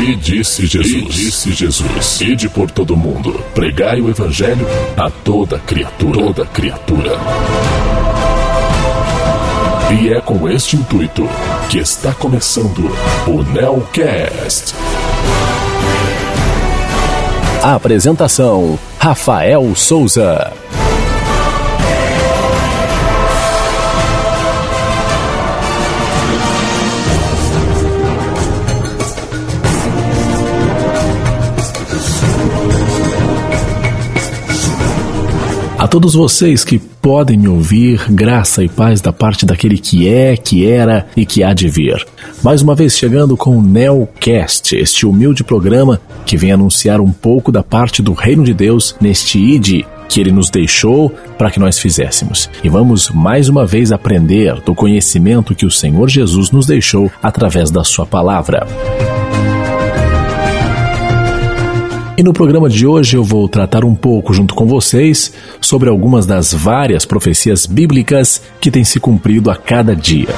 E disse Jesus, e disse Jesus, ide por todo mundo, pregai o evangelho a toda criatura, toda criatura. E é com este intuito que está começando o Nelcast. Apresentação: Rafael Souza. Todos vocês que podem me ouvir, graça e paz da parte daquele que é, que era e que há de vir. Mais uma vez chegando com o Neocast, este humilde programa que vem anunciar um pouco da parte do reino de Deus neste ID que ele nos deixou para que nós fizéssemos. E vamos mais uma vez aprender do conhecimento que o Senhor Jesus nos deixou através da sua palavra. E no programa de hoje eu vou tratar um pouco junto com vocês sobre algumas das várias profecias bíblicas que têm se cumprido a cada dia.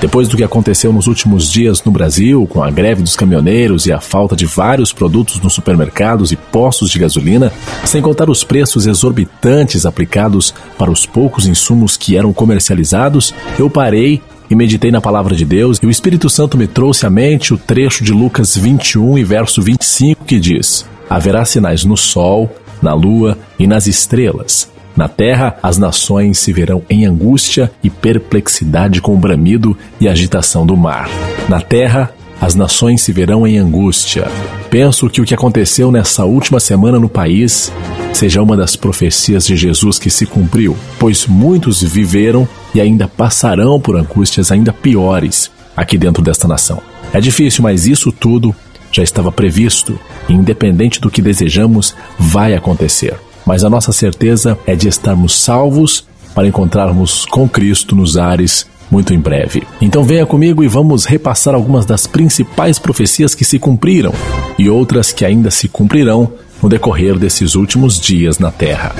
Depois do que aconteceu nos últimos dias no Brasil, com a greve dos caminhoneiros e a falta de vários produtos nos supermercados e postos de gasolina, sem contar os preços exorbitantes aplicados para os poucos insumos que eram comercializados, eu parei e meditei na palavra de Deus, e o Espírito Santo me trouxe à mente o trecho de Lucas 21 e verso 25 que diz: Haverá sinais no sol, na lua e nas estrelas. Na terra, as nações se verão em angústia e perplexidade com o bramido e agitação do mar. Na terra, as nações se verão em angústia. Penso que o que aconteceu nessa última semana no país seja uma das profecias de Jesus que se cumpriu, pois muitos viveram e ainda passarão por angústias ainda piores aqui dentro desta nação. É difícil, mas isso tudo já estava previsto e, independente do que desejamos, vai acontecer. Mas a nossa certeza é de estarmos salvos para encontrarmos com Cristo nos ares muito em breve. Então venha comigo e vamos repassar algumas das principais profecias que se cumpriram e outras que ainda se cumprirão no decorrer desses últimos dias na Terra.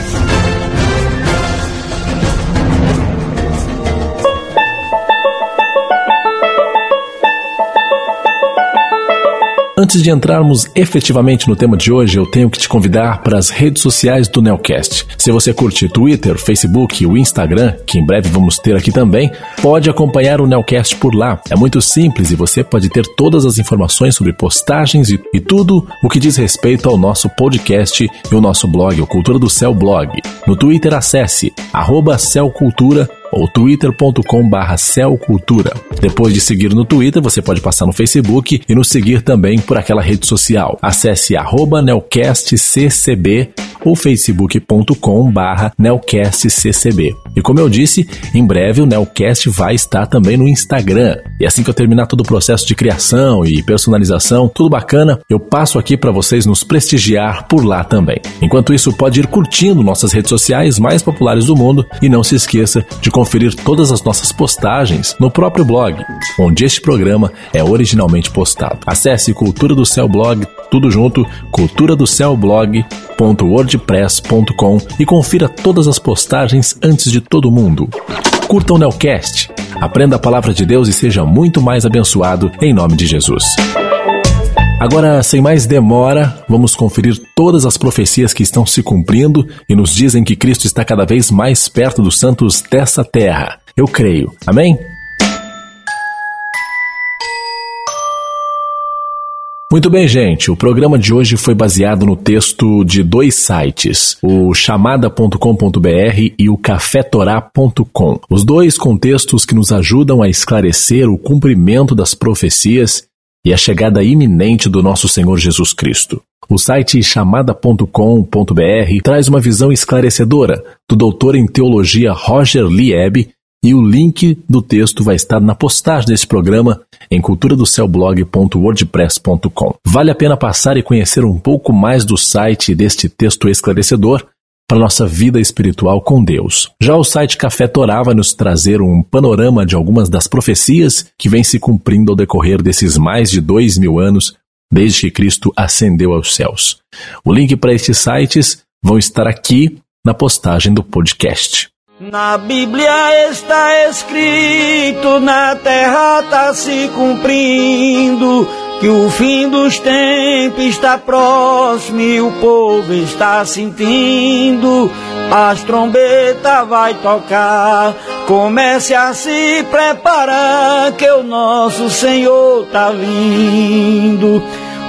Antes de entrarmos efetivamente no tema de hoje, eu tenho que te convidar para as redes sociais do Nelcast. Se você curte Twitter, Facebook e o Instagram, que em breve vamos ter aqui também, pode acompanhar o Nelcast por lá. É muito simples e você pode ter todas as informações sobre postagens e, e tudo o que diz respeito ao nosso podcast e o nosso blog, o Cultura do Céu Blog. No Twitter, acesse arroba Celcultura ou twitter.com barra celcultura. Depois de seguir no Twitter, você pode passar no Facebook e nos seguir também por aquela rede social. Acesse arroba nelcastccb ou facebook.com barra nelcastccb. E como eu disse, em breve o Nelcast vai estar também no Instagram. E assim que eu terminar todo o processo de criação e personalização, tudo bacana, eu passo aqui para vocês nos prestigiar por lá também. Enquanto isso, pode ir curtindo nossas redes sociais mais populares do mundo e não se esqueça de conferir todas as nossas postagens no próprio blog, onde este programa é originalmente postado. Acesse Cultura do Céu Blog, tudo junto, cultura blog.wordpress.com e confira todas as postagens antes de todo mundo. Curta o Nelcast, aprenda a palavra de Deus e seja muito mais abençoado em nome de Jesus. Agora, sem mais demora, vamos conferir todas as profecias que estão se cumprindo e nos dizem que Cristo está cada vez mais perto dos santos dessa terra. Eu creio. Amém? Muito bem, gente. O programa de hoje foi baseado no texto de dois sites, o chamada.com.br e o cafetorá.com. Os dois contextos que nos ajudam a esclarecer o cumprimento das profecias e a chegada iminente do nosso Senhor Jesus Cristo. O site chamada.com.br traz uma visão esclarecedora do doutor em teologia Roger Lieb e o link do texto vai estar na postagem desse programa em culturadocelblog.wordpress.com. Vale a pena passar e conhecer um pouco mais do site deste texto esclarecedor para nossa vida espiritual com Deus. Já o site Café Torá vai nos trazer um panorama de algumas das profecias que vêm se cumprindo ao decorrer desses mais de dois mil anos desde que Cristo ascendeu aos céus. O link para estes sites vão estar aqui na postagem do podcast. Na Bíblia está escrito, na terra está se cumprindo, que o fim dos tempos está próximo e o povo está sentindo. As trombetas vai tocar, comece a se preparar, que o nosso Senhor tá vindo.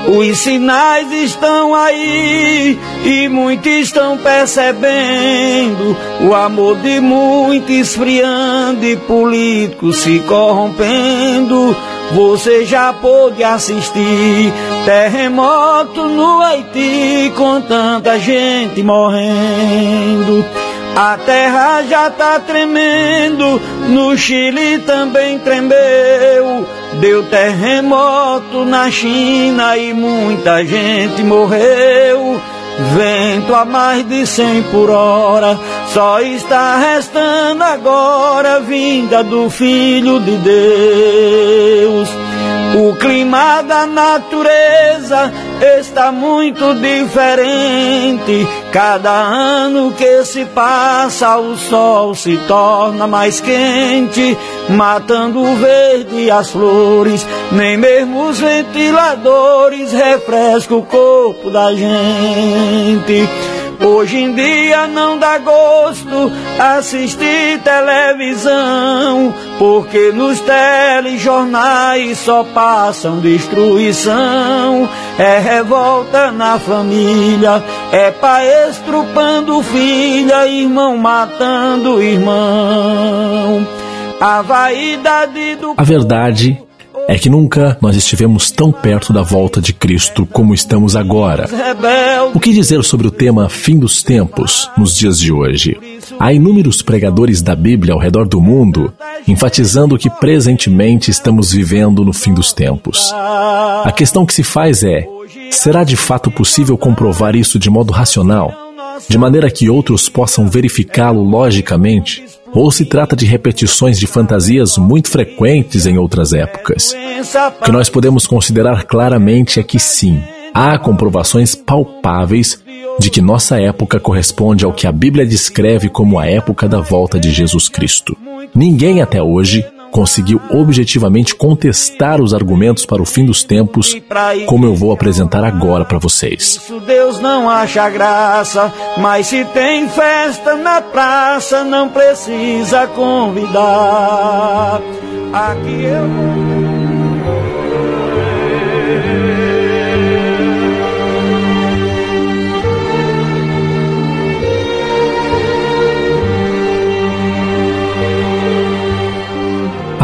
Os sinais estão aí e muitos estão percebendo o amor de muitos esfriando e políticos se corrompendo. Você já pôde assistir terremoto no Haiti com tanta gente morrendo. A terra já tá tremendo, no Chile também tremeu. Deu terremoto na China e muita gente morreu. Vento a mais de cem por hora, só está restando agora vinda do Filho de Deus. O clima da natureza está muito diferente. Cada ano que se passa, o sol se torna mais quente, matando o verde e as flores. Nem mesmo os ventiladores refrescam o corpo da gente. Hoje em dia não dá gosto assistir televisão, porque nos telejornais só passam destruição. É revolta na família, é pai estrupando filha, irmão matando irmão. A vaidade do. A verdade é que nunca nós estivemos tão perto da volta de Cristo como estamos agora. O que dizer sobre o tema fim dos tempos nos dias de hoje? Há inúmeros pregadores da Bíblia ao redor do mundo enfatizando que presentemente estamos vivendo no fim dos tempos. A questão que se faz é: será de fato possível comprovar isso de modo racional, de maneira que outros possam verificá-lo logicamente? ou se trata de repetições de fantasias muito frequentes em outras épocas. O que nós podemos considerar claramente é que sim, há comprovações palpáveis de que nossa época corresponde ao que a Bíblia descreve como a época da volta de Jesus Cristo. Ninguém até hoje conseguiu objetivamente contestar os argumentos para o fim dos tempos, como eu vou apresentar agora para vocês. Deus não acha graça, mas se tem festa na praça, não precisa convidar. Aqui eu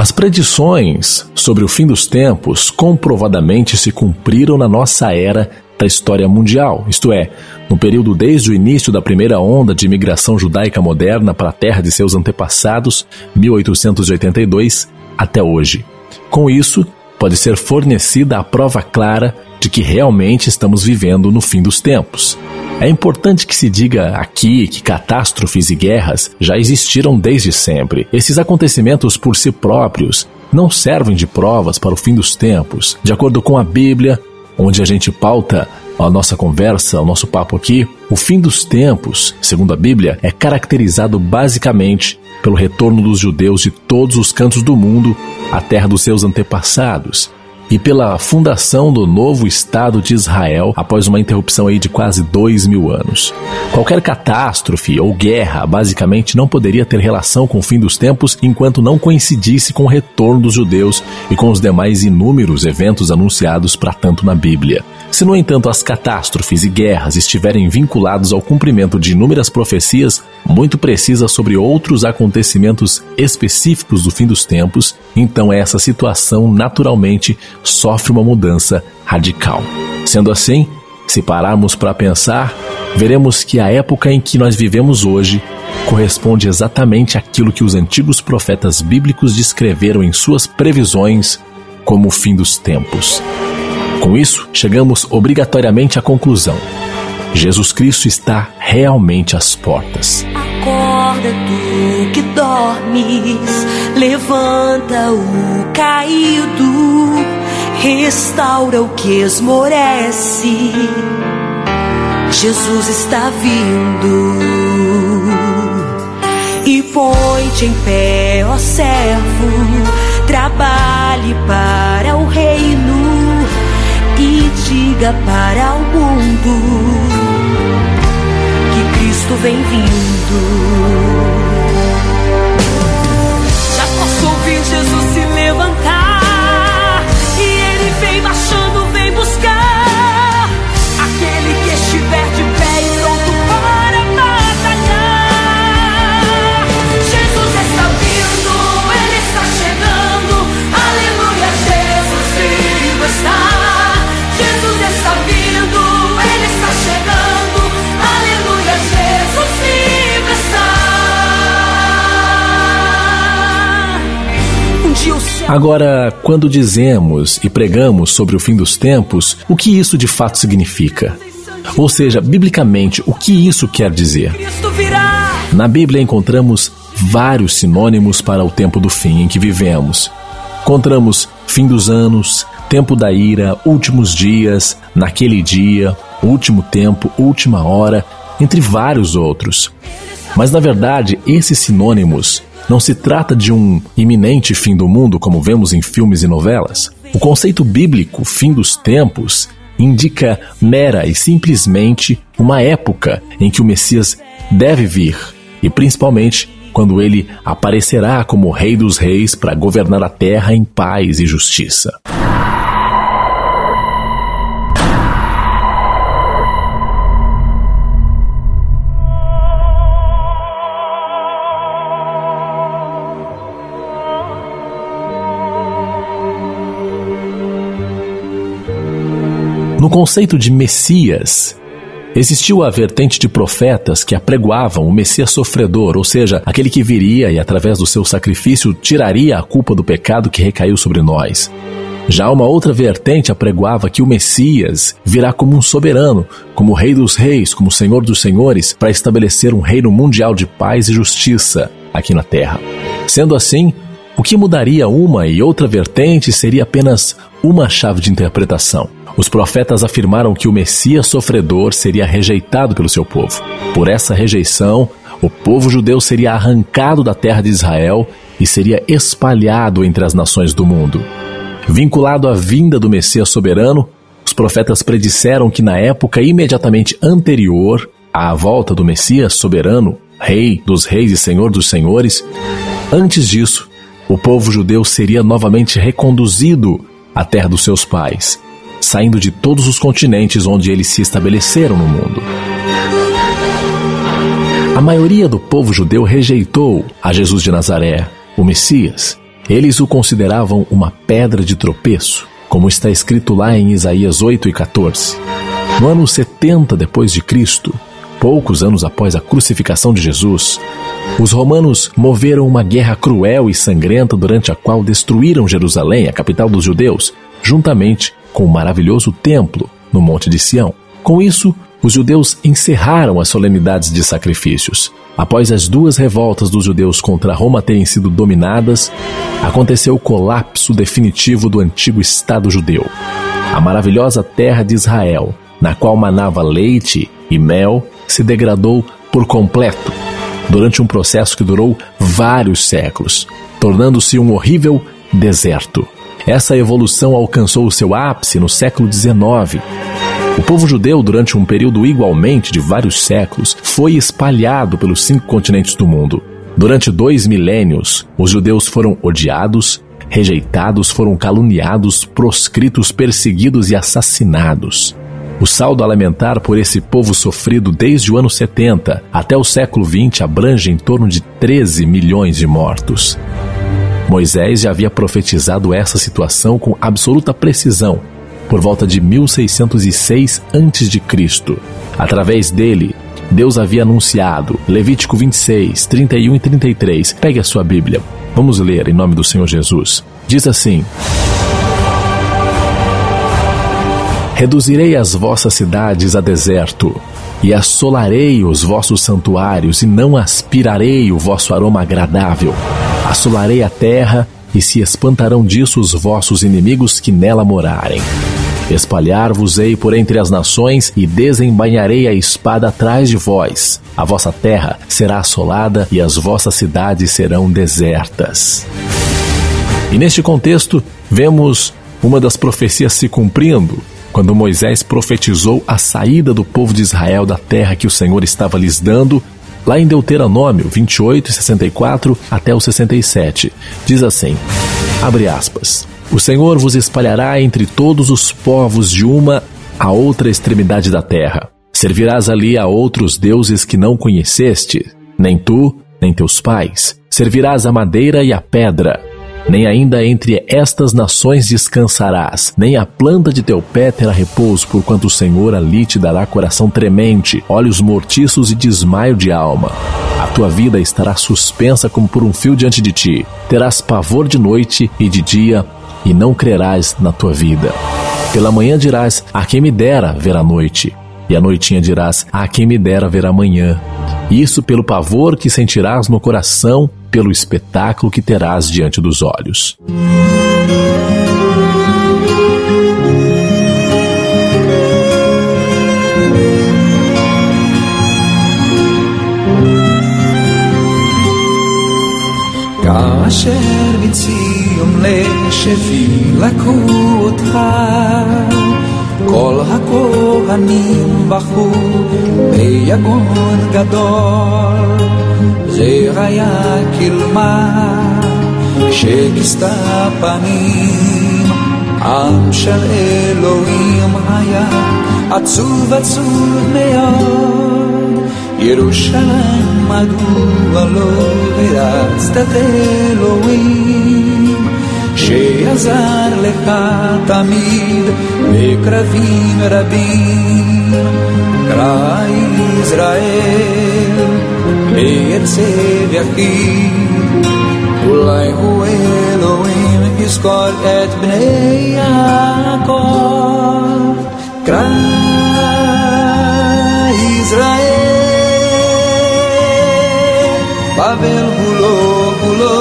As predições sobre o fim dos tempos comprovadamente se cumpriram na nossa era da história mundial, isto é, no período desde o início da primeira onda de imigração judaica moderna para a terra de seus antepassados, 1882, até hoje. Com isso, pode ser fornecida a prova clara de que realmente estamos vivendo no fim dos tempos. É importante que se diga aqui que catástrofes e guerras já existiram desde sempre. Esses acontecimentos por si próprios não servem de provas para o fim dos tempos. De acordo com a Bíblia, onde a gente pauta a nossa conversa, o nosso papo aqui, o fim dos tempos, segundo a Bíblia, é caracterizado basicamente pelo retorno dos judeus de todos os cantos do mundo à terra dos seus antepassados e pela fundação do novo Estado de Israel após uma interrupção aí de quase dois mil anos. Qualquer catástrofe ou guerra basicamente não poderia ter relação com o fim dos tempos enquanto não coincidisse com o retorno dos judeus e com os demais inúmeros eventos anunciados para tanto na Bíblia. Se, no entanto, as catástrofes e guerras estiverem vinculados ao cumprimento de inúmeras profecias muito precisas sobre outros acontecimentos específicos do fim dos tempos, então essa situação naturalmente sofre uma mudança radical. Sendo assim, se pararmos para pensar, veremos que a época em que nós vivemos hoje corresponde exatamente àquilo que os antigos profetas bíblicos descreveram em suas previsões como o fim dos tempos. Com isso, chegamos obrigatoriamente à conclusão: Jesus Cristo está realmente às portas. Acorda tu que dormes, levanta o caído, restaura o que esmorece. Jesus está vindo e põe-te em pé, ó servo, trabalhe para o reino diga para o mundo que Cristo vem vindo. Agora, quando dizemos e pregamos sobre o fim dos tempos, o que isso de fato significa? Ou seja, biblicamente, o que isso quer dizer? Na Bíblia encontramos vários sinônimos para o tempo do fim em que vivemos. Encontramos fim dos anos, tempo da ira, últimos dias, naquele dia, último tempo, última hora, entre vários outros. Mas na verdade, esses sinônimos não se trata de um iminente fim do mundo como vemos em filmes e novelas. O conceito bíblico fim dos tempos indica mera e simplesmente uma época em que o Messias deve vir e principalmente quando ele aparecerá como Rei dos Reis para governar a terra em paz e justiça. No conceito de Messias, existiu a vertente de profetas que apregoavam o Messias sofredor, ou seja, aquele que viria e, através do seu sacrifício, tiraria a culpa do pecado que recaiu sobre nós. Já uma outra vertente apregoava que o Messias virá como um soberano, como Rei dos Reis, como Senhor dos Senhores, para estabelecer um reino mundial de paz e justiça aqui na Terra. Sendo assim, o que mudaria uma e outra vertente seria apenas uma chave de interpretação. Os profetas afirmaram que o Messias sofredor seria rejeitado pelo seu povo. Por essa rejeição, o povo judeu seria arrancado da terra de Israel e seria espalhado entre as nações do mundo. Vinculado à vinda do Messias soberano, os profetas predisseram que na época imediatamente anterior à volta do Messias soberano, Rei dos Reis e Senhor dos Senhores, antes disso, o povo judeu seria novamente reconduzido à terra dos seus pais saindo de todos os continentes onde eles se estabeleceram no mundo. A maioria do povo judeu rejeitou a Jesus de Nazaré, o Messias. Eles o consideravam uma pedra de tropeço, como está escrito lá em Isaías 8 e 14. No ano 70 depois de Cristo, poucos anos após a crucificação de Jesus, os romanos moveram uma guerra cruel e sangrenta durante a qual destruíram Jerusalém, a capital dos judeus, juntamente com o maravilhoso templo no Monte de Sião. Com isso, os judeus encerraram as solenidades de sacrifícios. Após as duas revoltas dos judeus contra Roma terem sido dominadas, aconteceu o colapso definitivo do antigo Estado judeu. A maravilhosa terra de Israel, na qual manava leite e mel, se degradou por completo durante um processo que durou vários séculos, tornando-se um horrível deserto. Essa evolução alcançou o seu ápice no século XIX. O povo judeu, durante um período igualmente de vários séculos, foi espalhado pelos cinco continentes do mundo. Durante dois milênios, os judeus foram odiados, rejeitados, foram caluniados, proscritos, perseguidos e assassinados. O saldo alimentar por esse povo sofrido desde o ano 70 até o século XX abrange em torno de 13 milhões de mortos. Moisés já havia profetizado essa situação com absoluta precisão por volta de 1606 a.C. Através dele, Deus havia anunciado Levítico 26, 31 e 33. Pegue a sua Bíblia. Vamos ler em nome do Senhor Jesus. Diz assim: Reduzirei as vossas cidades a deserto, e assolarei os vossos santuários, e não aspirarei o vosso aroma agradável. Assolarei a terra, e se espantarão disso os vossos inimigos que nela morarem. Espalhar-vos-ei por entre as nações e desembainharei a espada atrás de vós. A vossa terra será assolada e as vossas cidades serão desertas. E neste contexto, vemos uma das profecias se cumprindo, quando Moisés profetizou a saída do povo de Israel da terra que o Senhor estava lhes dando, lá em Deuteronômio 28 64 até o 67. Diz assim: abre aspas. O Senhor vos espalhará entre todos os povos de uma a outra extremidade da terra. Servirás ali a outros deuses que não conheceste, nem tu, nem teus pais. Servirás a madeira e a pedra nem ainda entre estas nações descansarás, nem a planta de teu pé terá repouso, porquanto o Senhor ali te dará coração tremente, olhos mortiços e desmaio de alma. A tua vida estará suspensa como por um fio diante de ti. Terás pavor de noite e de dia, e não crerás na tua vida. Pela manhã dirás: A quem me dera ver a noite, e à noitinha dirás: A quem me dera ver amanhã. Isso pelo pavor que sentirás no coração pelo espetáculo que terás diante dos olhos. כאשר בציון לשפי לקחו אותך כל הכהנים בכו ביגון גדול. זה היה קלמה שכיסתה פנים. עם של אלוהים היה עצוב עצוב מאוד. ירושלים מדוע לא הרצת את אלוהים Sheazar lecha tamid bekravim rabim. Kra Israel beyetzeh yachid Ulai hu Elohim yizkor et bnei Yaakov. Kra Israel Pavel hulo hulo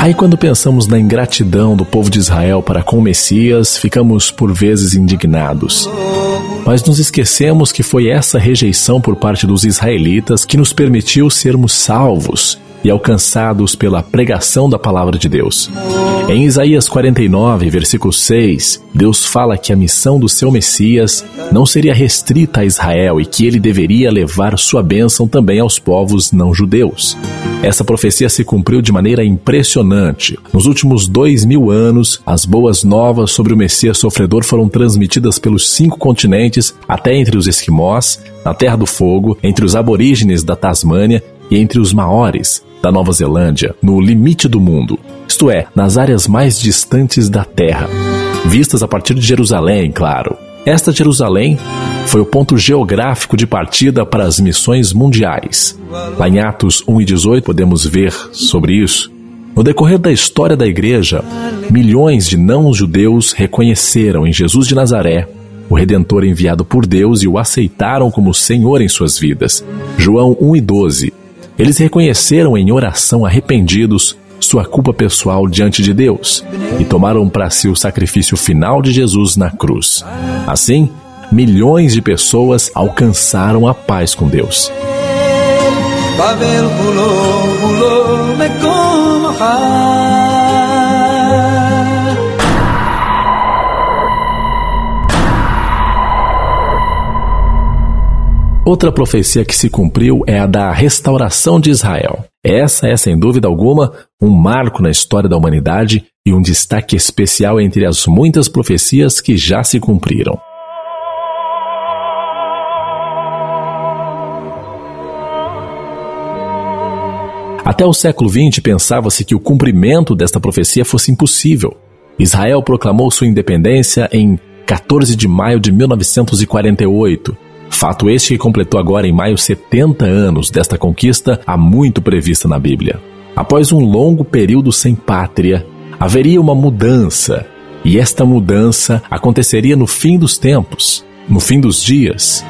Aí, quando pensamos na ingratidão do povo de Israel para com o Messias, ficamos por vezes indignados. Mas nos esquecemos que foi essa rejeição por parte dos israelitas que nos permitiu sermos salvos e alcançados pela pregação da palavra de Deus. Em Isaías 49, versículo 6, Deus fala que a missão do seu Messias não seria restrita a Israel e que ele deveria levar sua bênção também aos povos não judeus. Essa profecia se cumpriu de maneira impressionante. Nos últimos dois mil anos, as boas novas sobre o Messias sofredor foram transmitidas pelos cinco continentes, até entre os esquimós, na Terra do Fogo, entre os aborígenes da Tasmânia e entre os maores da Nova Zelândia, no limite do mundo, isto é, nas áreas mais distantes da Terra, vistas a partir de Jerusalém, claro. Esta Jerusalém foi o ponto geográfico de partida para as missões mundiais. Lá em Atos 1 e 18 podemos ver sobre isso. No decorrer da história da igreja, milhões de não-judeus reconheceram em Jesus de Nazaré o Redentor enviado por Deus e o aceitaram como Senhor em suas vidas. João 1 e 12 eles reconheceram em oração arrependidos sua culpa pessoal diante de Deus e tomaram para si o sacrifício final de Jesus na cruz. Assim, milhões de pessoas alcançaram a paz com Deus. Outra profecia que se cumpriu é a da restauração de Israel. Essa é, sem dúvida alguma, um marco na história da humanidade e um destaque especial entre as muitas profecias que já se cumpriram. Até o século XX pensava-se que o cumprimento desta profecia fosse impossível. Israel proclamou sua independência em 14 de maio de 1948 Fato este que completou agora em maio 70 anos desta conquista há muito prevista na Bíblia. Após um longo período sem pátria, haveria uma mudança, e esta mudança aconteceria no fim dos tempos, no fim dos dias.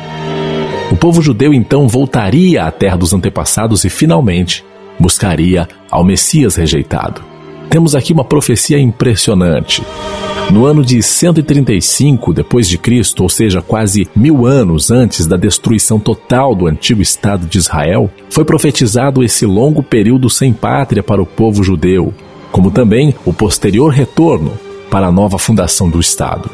O povo judeu então voltaria à terra dos antepassados e finalmente buscaria ao Messias rejeitado. Temos aqui uma profecia impressionante. No ano de 135 depois de Cristo, ou seja, quase mil anos antes da destruição total do antigo Estado de Israel, foi profetizado esse longo período sem pátria para o povo judeu, como também o posterior retorno para a nova fundação do Estado.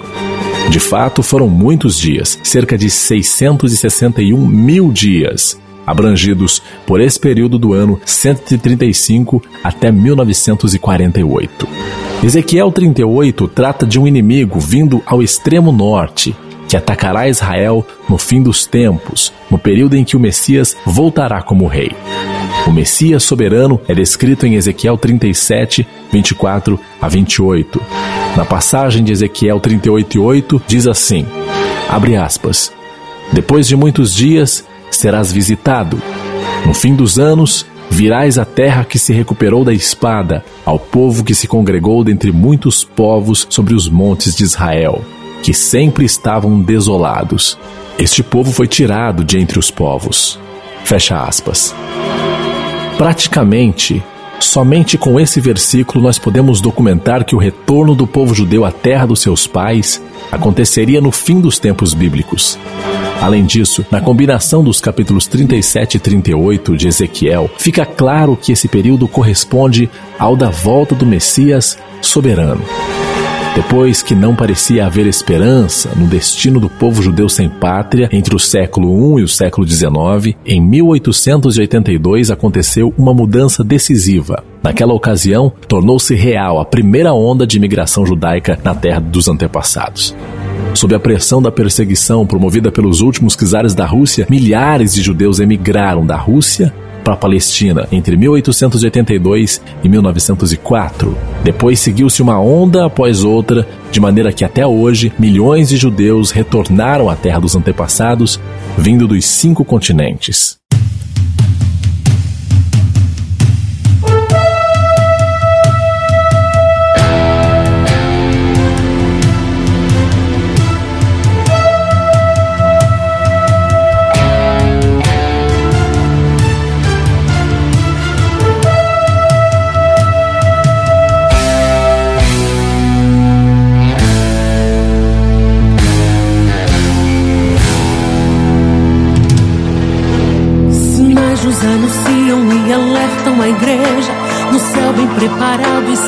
De fato, foram muitos dias, cerca de 661 mil dias, abrangidos por esse período do ano 135 até 1948. Ezequiel 38 trata de um inimigo vindo ao extremo norte, que atacará Israel no fim dos tempos, no período em que o Messias voltará como rei. O Messias soberano é descrito em Ezequiel 37, 24 a 28. Na passagem de Ezequiel 38:8 diz assim: Abre aspas. Depois de muitos dias serás visitado. No fim dos anos, virás à terra que se recuperou da espada, ao povo que se congregou dentre muitos povos sobre os montes de Israel, que sempre estavam desolados. Este povo foi tirado de entre os povos. Fecha aspas. Praticamente, somente com esse versículo nós podemos documentar que o retorno do povo judeu à terra dos seus pais aconteceria no fim dos tempos bíblicos. Além disso, na combinação dos capítulos 37 e 38 de Ezequiel, fica claro que esse período corresponde ao da volta do Messias soberano. Depois que não parecia haver esperança no destino do povo judeu sem pátria entre o século I e o século XIX, em 1882 aconteceu uma mudança decisiva. Naquela ocasião, tornou-se real a primeira onda de imigração judaica na terra dos antepassados. Sob a pressão da perseguição promovida pelos últimos czares da Rússia, milhares de judeus emigraram da Rússia para a Palestina entre 1882 e 1904. Depois seguiu-se uma onda após outra, de maneira que até hoje milhões de judeus retornaram à terra dos antepassados, vindo dos cinco continentes.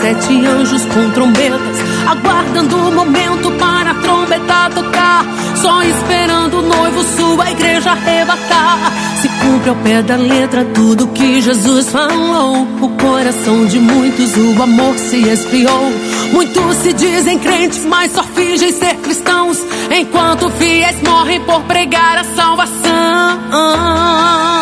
Sete anjos com trombetas, aguardando o momento para a trombeta tocar, só esperando o noivo sua igreja arrebatar. Se cumpre ao pé da letra tudo que Jesus falou, o coração de muitos o amor se esfriou. Muitos se dizem crentes, mas só fingem ser cristãos, enquanto fiéis morrem por pregar a salvação.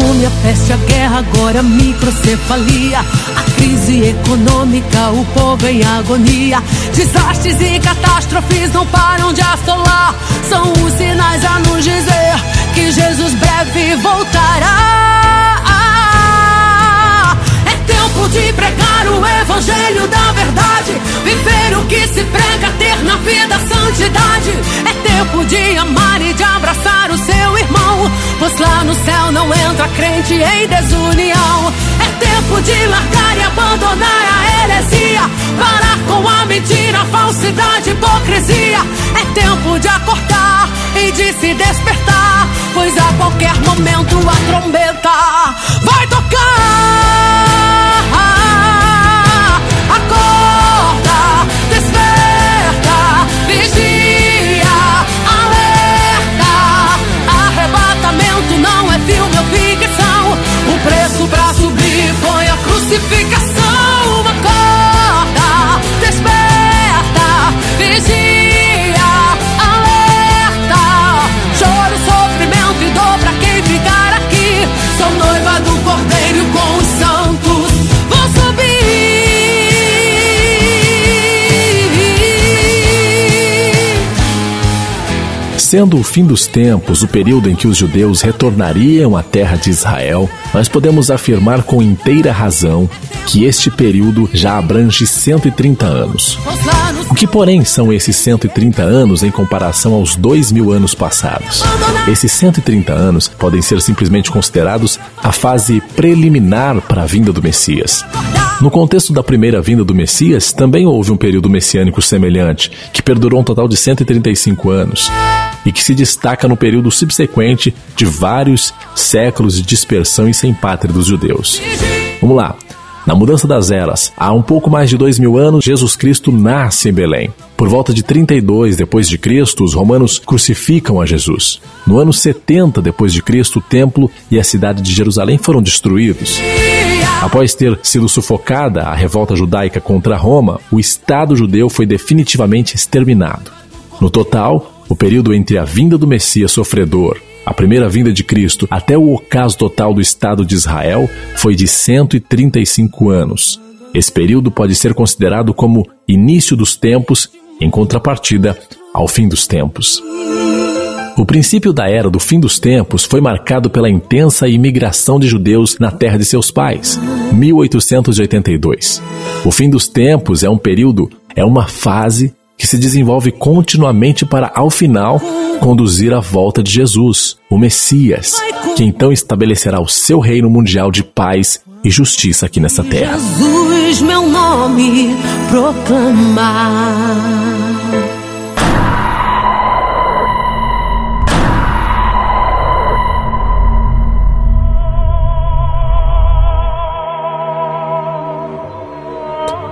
Fome, a peste, a guerra, agora a microcefalia. A crise econômica, o povo em agonia. Desastres e catástrofes não param de assolar. São os sinais a nos dizer que Jesus breve voltará. É tempo de pregar o evangelho da verdade. Viver o que se prega, ter na vida santidade. É tempo de amar e de abraçar o seu irmão. Pois lá no céu não entra crente em desunião. É tempo de largar e abandonar a heresia. Parar com a mentira, falsidade, hipocrisia. É tempo de acordar e de se despertar. Pois a qualquer momento a trombeta vai tocar. Crucificação, Sendo o fim dos tempos o período em que os judeus retornariam à terra de Israel, nós podemos afirmar com inteira razão que este período já abrange 130 anos. O que, porém, são esses 130 anos em comparação aos dois mil anos passados? Esses 130 anos podem ser simplesmente considerados a fase preliminar para a vinda do Messias. No contexto da primeira vinda do Messias, também houve um período messiânico semelhante, que perdurou um total de 135 anos e que se destaca no período subsequente de vários séculos de dispersão e sem pátria dos judeus. Vamos lá. Na mudança das eras, há um pouco mais de dois mil anos, Jesus Cristo nasce em Belém. Por volta de 32 depois de Cristo, os romanos crucificam a Jesus. No ano 70 depois de Cristo, o templo e a cidade de Jerusalém foram destruídos. Após ter sido sufocada a revolta judaica contra Roma, o Estado judeu foi definitivamente exterminado. No total, o período entre a vinda do Messias sofredor, a primeira vinda de Cristo, até o ocaso total do Estado de Israel foi de 135 anos. Esse período pode ser considerado como início dos tempos, em contrapartida ao fim dos tempos. O princípio da era do fim dos tempos foi marcado pela intensa imigração de judeus na terra de seus pais, 1882. O fim dos tempos é um período, é uma fase que se desenvolve continuamente para, ao final, conduzir à volta de Jesus, o Messias, que então estabelecerá o seu reino mundial de paz e justiça aqui nessa terra. Jesus, meu nome proclamar.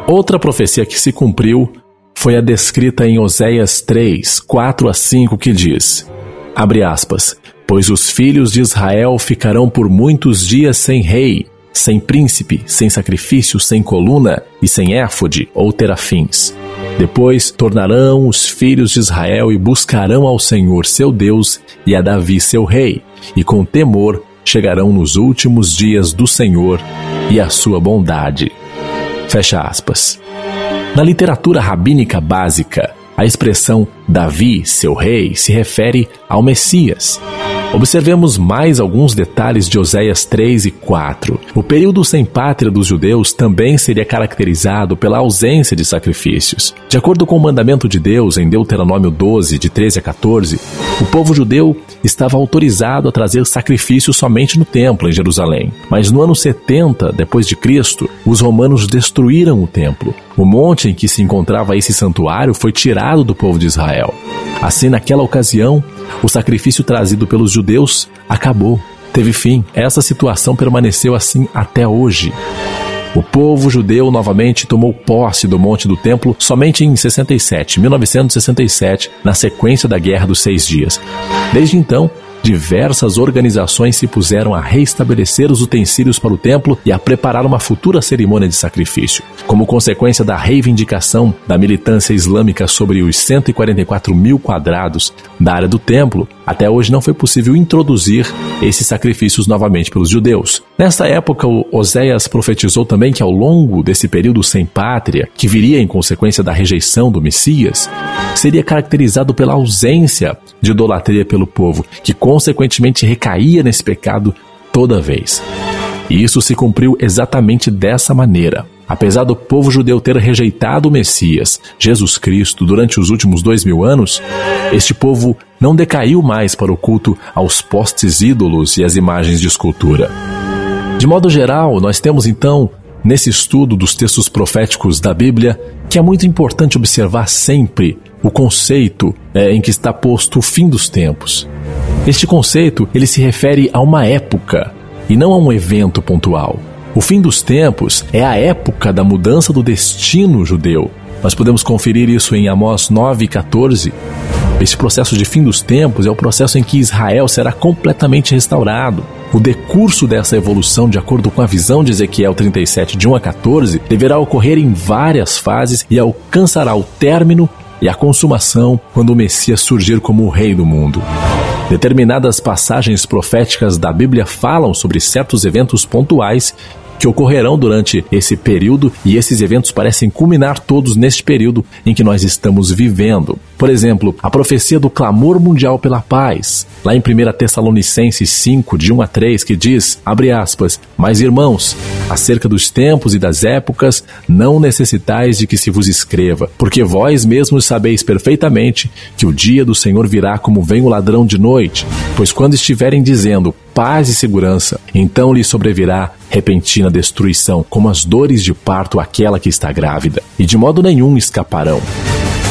Outra profecia que se cumpriu foi a descrita em Oséias 3, 4 a 5, que diz: Abre aspas. Pois os filhos de Israel ficarão por muitos dias sem rei, sem príncipe, sem sacrifício, sem coluna e sem éfode ou terafins. Depois tornarão os filhos de Israel e buscarão ao Senhor seu Deus e a Davi seu rei, e com temor chegarão nos últimos dias do Senhor e a sua bondade. Fecha aspas. Na literatura rabínica básica, a expressão Davi, seu rei, se refere ao Messias. Observemos mais alguns detalhes de Oséias 3 e 4. O período sem pátria dos judeus também seria caracterizado pela ausência de sacrifícios. De acordo com o mandamento de Deus em Deuteronômio 12, de 13 a 14, o povo judeu estava autorizado a trazer sacrifícios somente no templo em Jerusalém. Mas no ano 70 depois de Cristo, os romanos destruíram o templo. O monte em que se encontrava esse santuário foi tirado do povo de Israel. Assim, naquela ocasião, o sacrifício trazido pelos judeus acabou, teve fim. Essa situação permaneceu assim até hoje. O povo judeu novamente tomou posse do Monte do Templo somente em 67, 1967, na sequência da Guerra dos Seis Dias. Desde então, diversas organizações se puseram a reestabelecer os utensílios para o templo e a preparar uma futura cerimônia de sacrifício. Como consequência da reivindicação da militância islâmica sobre os 144 mil quadrados da área do templo, até hoje não foi possível introduzir esses sacrifícios novamente pelos judeus. Nesta época, Oséias profetizou também que ao longo desse período sem pátria, que viria em consequência da rejeição do Messias, seria caracterizado pela ausência de idolatria pelo povo, que consequentemente recaía nesse pecado toda vez. E isso se cumpriu exatamente dessa maneira. Apesar do povo judeu ter rejeitado o Messias, Jesus Cristo, durante os últimos dois mil anos, este povo não decaiu mais para o culto aos postes ídolos e às imagens de escultura. De modo geral, nós temos então, nesse estudo dos textos proféticos da Bíblia, que é muito importante observar sempre o conceito é, em que está posto o fim dos tempos. Este conceito ele se refere a uma época e não a um evento pontual. O fim dos tempos é a época da mudança do destino judeu. Nós podemos conferir isso em Amós 9,14. Esse processo de fim dos tempos é o processo em que Israel será completamente restaurado. O decurso dessa evolução, de acordo com a visão de Ezequiel 37, de 1 a 14, deverá ocorrer em várias fases e alcançará o término e a consumação quando o Messias surgir como o Rei do mundo. Determinadas passagens proféticas da Bíblia falam sobre certos eventos pontuais que ocorrerão durante esse período e esses eventos parecem culminar todos neste período em que nós estamos vivendo. Por exemplo, a profecia do clamor mundial pela paz, lá em 1 Tessalonicenses 5, de 1 a 3, que diz, abre aspas, mas irmãos, acerca dos tempos e das épocas, não necessitais de que se vos escreva, porque vós mesmos sabeis perfeitamente que o dia do Senhor virá como vem o ladrão de noite, pois quando estiverem dizendo paz e segurança, então lhe sobrevirá repentina destruição, como as dores de parto àquela que está grávida, e de modo nenhum escaparão.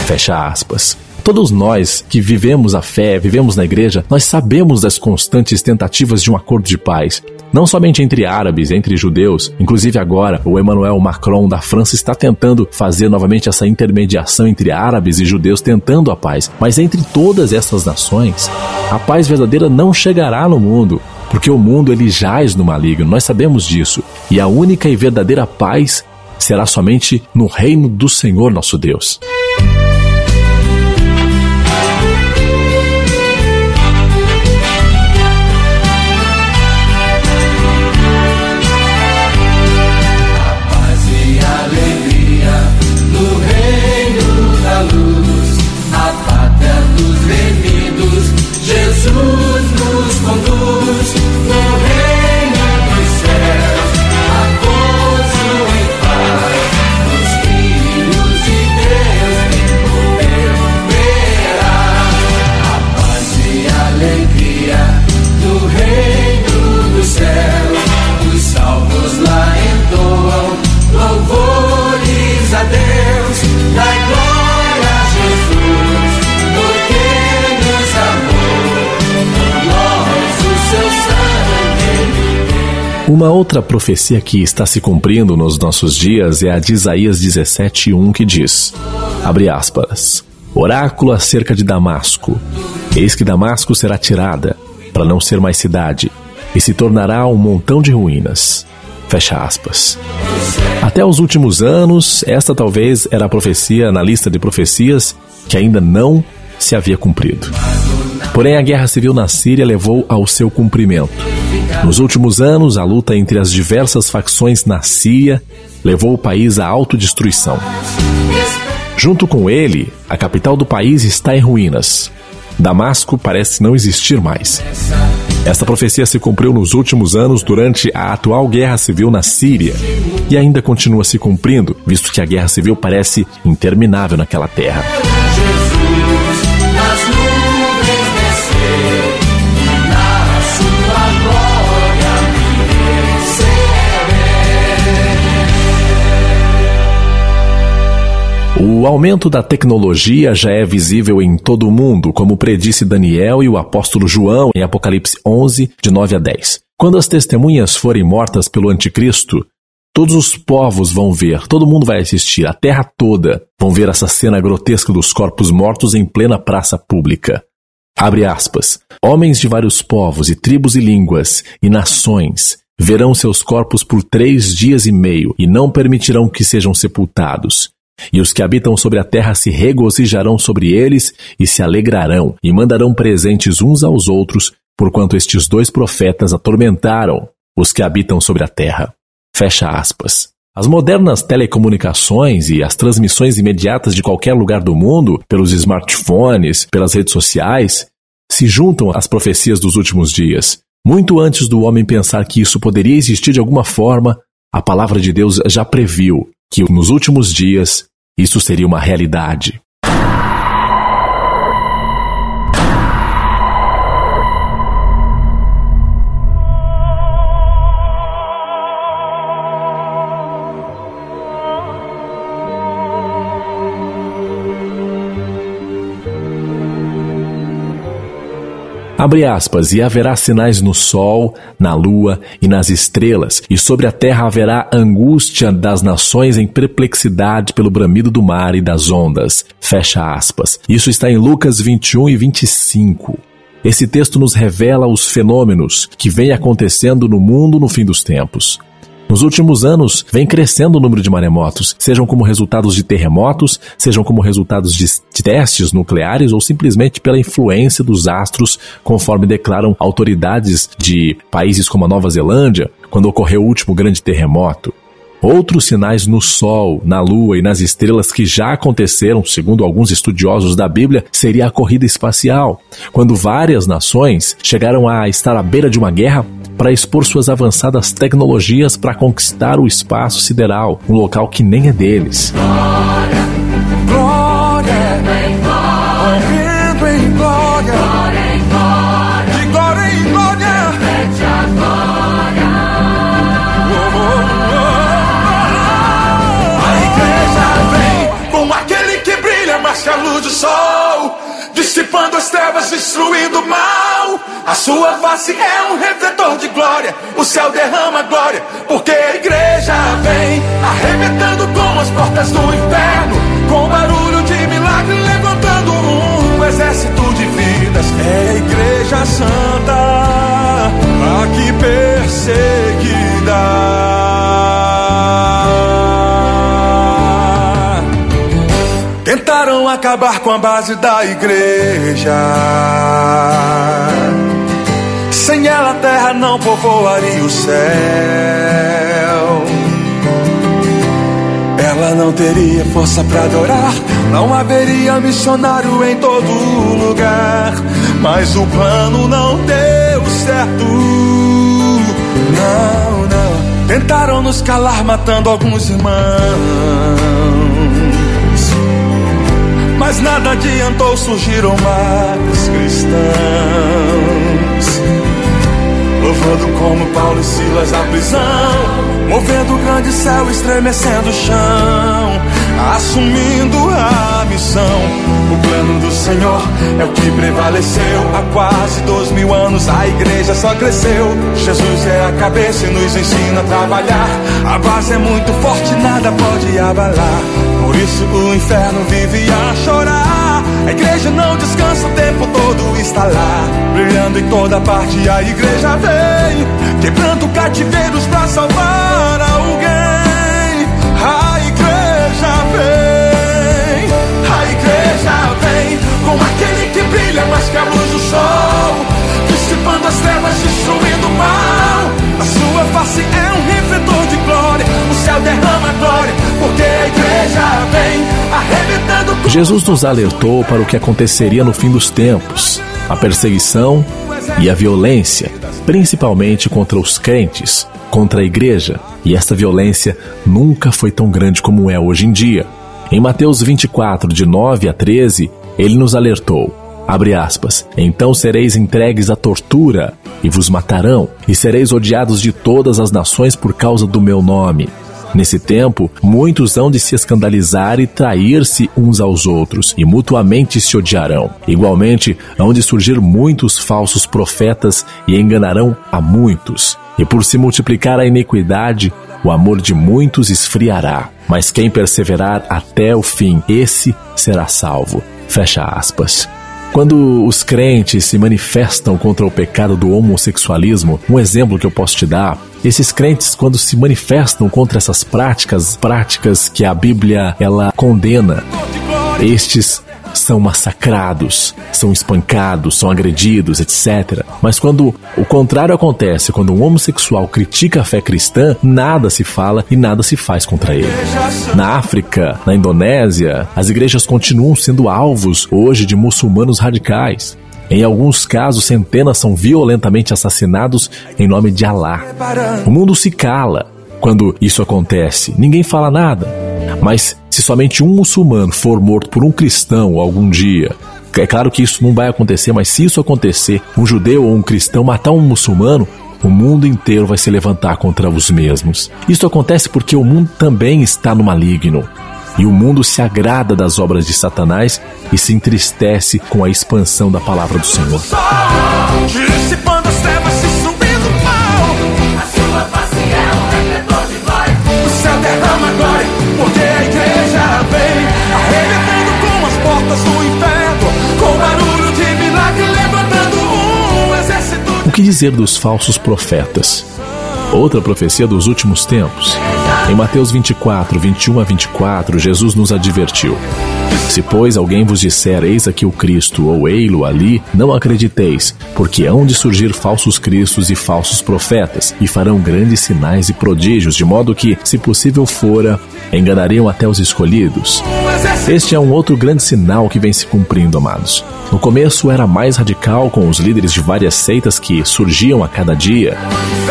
Fecha aspas. Todos nós que vivemos a fé, vivemos na igreja, nós sabemos das constantes tentativas de um acordo de paz. Não somente entre árabes, entre judeus, inclusive agora o Emmanuel Macron da França está tentando fazer novamente essa intermediação entre árabes e judeus, tentando a paz. Mas entre todas essas nações, a paz verdadeira não chegará no mundo porque o mundo ele jaz no maligno, nós sabemos disso. E a única e verdadeira paz será somente no reino do Senhor nosso Deus. Uma outra profecia que está se cumprindo nos nossos dias é a de Isaías 17:1 que diz: Abre aspas. Oráculo acerca de Damasco. Eis que Damasco será tirada, para não ser mais cidade, e se tornará um montão de ruínas. Fecha aspas. Até os últimos anos, esta talvez era a profecia na lista de profecias que ainda não se havia cumprido. Porém, a guerra civil na Síria levou ao seu cumprimento. Nos últimos anos, a luta entre as diversas facções na Síria levou o país à autodestruição. Junto com ele, a capital do país está em ruínas. Damasco parece não existir mais. Esta profecia se cumpriu nos últimos anos durante a atual guerra civil na Síria e ainda continua se cumprindo, visto que a guerra civil parece interminável naquela terra. O aumento da tecnologia já é visível em todo o mundo, como predisse Daniel e o apóstolo João em Apocalipse 11, de 9 a 10. Quando as testemunhas forem mortas pelo anticristo, todos os povos vão ver, todo mundo vai assistir, a terra toda vão ver essa cena grotesca dos corpos mortos em plena praça pública. Abre aspas. Homens de vários povos e tribos e línguas e nações verão seus corpos por três dias e meio e não permitirão que sejam sepultados. E os que habitam sobre a terra se regozijarão sobre eles e se alegrarão, e mandarão presentes uns aos outros, porquanto estes dois profetas atormentaram os que habitam sobre a terra. Fecha aspas. As modernas telecomunicações e as transmissões imediatas de qualquer lugar do mundo, pelos smartphones, pelas redes sociais, se juntam às profecias dos últimos dias. Muito antes do homem pensar que isso poderia existir de alguma forma, a palavra de Deus já previu que nos últimos dias isso seria uma realidade. Abre aspas, e haverá sinais no sol, na lua e nas estrelas, e sobre a terra haverá angústia das nações em perplexidade pelo bramido do mar e das ondas. Fecha aspas. Isso está em Lucas 21 e 25. Esse texto nos revela os fenômenos que vêm acontecendo no mundo no fim dos tempos. Nos últimos anos, vem crescendo o número de maremotos, sejam como resultados de terremotos, sejam como resultados de, testes nucleares ou simplesmente pela influência dos astros, conforme declaram autoridades de países como a Nova Zelândia, quando ocorreu o último grande terremoto, outros sinais no Sol, na Lua e nas estrelas que já aconteceram, segundo alguns estudiosos da Bíblia, seria a corrida espacial, quando várias nações chegaram a estar à beira de uma guerra para expor suas avançadas tecnologias para conquistar o espaço sideral, um local que nem é deles. Sua face é um refletor de glória, o céu derrama glória, porque a igreja vem arrebentando com as portas do inferno, com barulho de milagre, levantando um exército de vidas. É a igreja santa, aqui perseguida. Tentaram acabar com a base da igreja. Sem ela a terra não povoaria o céu. Ela não teria força para adorar, não haveria missionário em todo lugar. Mas o plano não deu certo. Não, não. Tentaram nos calar, matando alguns irmãos. Mas nada adiantou, surgiram mais cristãos. Louvando como Paulo e Silas na prisão, movendo o grande céu, estremecendo o chão, assumindo a missão. O plano do Senhor é o que prevaleceu. Há quase dois mil anos a igreja só cresceu. Jesus é a cabeça e nos ensina a trabalhar. A base é muito forte, nada pode abalar. Por isso o inferno vive a chorar. A igreja não descansa o tempo todo, está lá, brilhando em toda parte. A igreja vem, quebrando cativeiros para salvar alguém. A igreja vem, a igreja vem, com aquele que brilha mais que a luz do sol, as trevas, destruindo o mal. A sua face é um refletor de glória, o céu derrama glória, porque a igreja vem arrebentando. Jesus nos alertou para o que aconteceria no fim dos tempos: a perseguição e a violência, principalmente contra os crentes, contra a igreja. E esta violência nunca foi tão grande como é hoje em dia. Em Mateus 24, de 9 a 13, ele nos alertou. Então sereis entregues à tortura e vos matarão, e sereis odiados de todas as nações por causa do meu nome. Nesse tempo, muitos hão de se escandalizar e trair-se uns aos outros, e mutuamente se odiarão. Igualmente, hão de surgir muitos falsos profetas e enganarão a muitos. E por se multiplicar a iniquidade, o amor de muitos esfriará. Mas quem perseverar até o fim, esse será salvo. Fecha aspas. Quando os crentes se manifestam contra o pecado do homossexualismo, um exemplo que eu posso te dar, esses crentes quando se manifestam contra essas práticas, práticas que a Bíblia ela condena, estes são massacrados, são espancados, são agredidos, etc. Mas quando o contrário acontece, quando um homossexual critica a fé cristã, nada se fala e nada se faz contra ele. Na África, na Indonésia, as igrejas continuam sendo alvos hoje de muçulmanos radicais. Em alguns casos, centenas são violentamente assassinados em nome de Alá. O mundo se cala quando isso acontece. Ninguém fala nada. Mas se somente um muçulmano for morto por um cristão algum dia, é claro que isso não vai acontecer, mas se isso acontecer, um judeu ou um cristão matar um muçulmano, o mundo inteiro vai se levantar contra os mesmos. Isso acontece porque o mundo também está no maligno. E o mundo se agrada das obras de Satanás e se entristece com a expansão da palavra do Senhor. É. O céu derrama portas do inferno, com barulho de milagre, levantando um exército. O que dizer dos falsos profetas? Outra profecia dos últimos tempos. Em Mateus 24, 21 a 24, Jesus nos advertiu: Se, pois, alguém vos disser, eis aqui o Cristo, ou ei-lo ali, não acrediteis, porque hão de surgir falsos cristos e falsos profetas, e farão grandes sinais e prodígios, de modo que, se possível fora, enganariam até os escolhidos. Este é um outro grande sinal que vem se cumprindo, amados. No começo era mais radical com os líderes de várias seitas que surgiam a cada dia.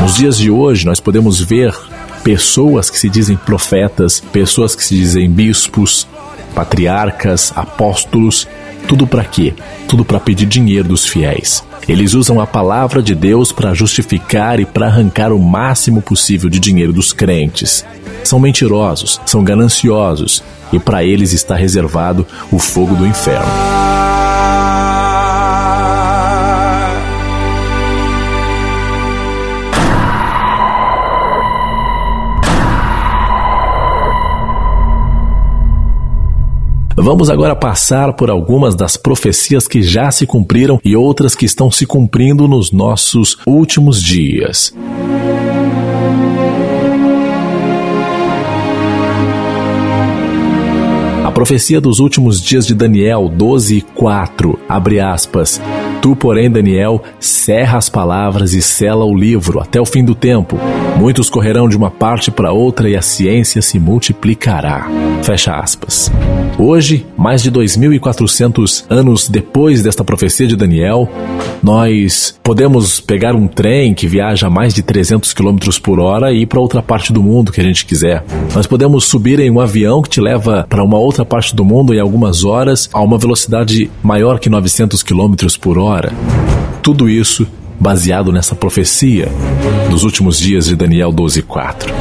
Nos dias de hoje, nós podemos ver pessoas que se dizem profetas, pessoas que se dizem bispos, patriarcas, apóstolos, tudo para quê? Tudo para pedir dinheiro dos fiéis. Eles usam a palavra de Deus para justificar e para arrancar o máximo possível de dinheiro dos crentes. São mentirosos, são gananciosos e para eles está reservado o fogo do inferno. Vamos agora passar por algumas das profecias que já se cumpriram e outras que estão se cumprindo nos nossos últimos dias. A profecia dos últimos dias de Daniel 12 4, abre aspas. Tu, porém, Daniel, cerra as palavras e sela o livro até o fim do tempo. Muitos correrão de uma parte para outra e a ciência se multiplicará. Fecha aspas. Hoje, mais de 2.400 anos depois desta profecia de Daniel, nós podemos pegar um trem que viaja a mais de 300 km por hora e ir para outra parte do mundo que a gente quiser. Nós podemos subir em um avião que te leva para uma outra parte do mundo em algumas horas a uma velocidade maior que 900 km por hora Tudo isso baseado nessa profecia dos últimos dias de Daniel 12:4.